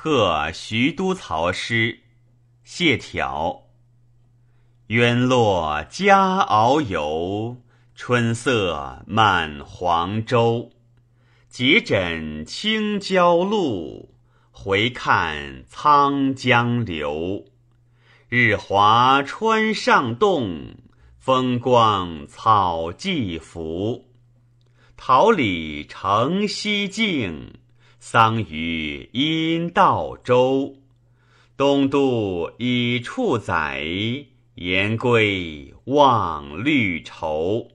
贺徐都曹诗，谢条。渊落佳遨游，春色满黄州。结枕清郊路，回看沧江流。日华川上动，风光草际浮。桃李城西径，桑榆阴道州。东渡已处载，言归望绿绸。